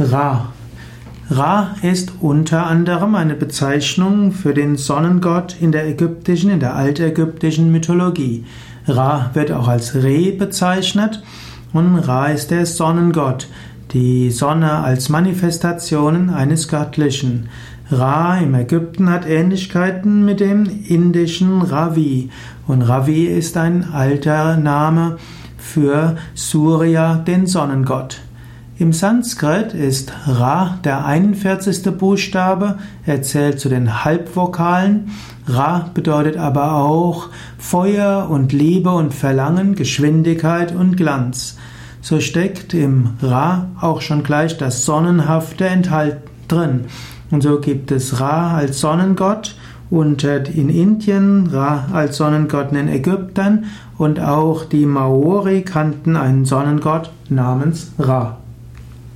Ra. Ra ist unter anderem eine Bezeichnung für den Sonnengott in der ägyptischen, in der altägyptischen Mythologie. Ra wird auch als Re bezeichnet und Ra ist der Sonnengott, die Sonne als Manifestation eines Göttlichen. Ra im Ägypten hat Ähnlichkeiten mit dem indischen Ravi und Ravi ist ein alter Name für Surya, den Sonnengott. Im Sanskrit ist Ra der 41. Buchstabe, er zählt zu den Halbvokalen. Ra bedeutet aber auch Feuer und Liebe und Verlangen, Geschwindigkeit und Glanz. So steckt im Ra auch schon gleich das Sonnenhafte enthalten drin. Und so gibt es Ra als Sonnengott und in Indien, Ra als Sonnengott in Ägyptern und auch die Maori kannten einen Sonnengott namens Ra.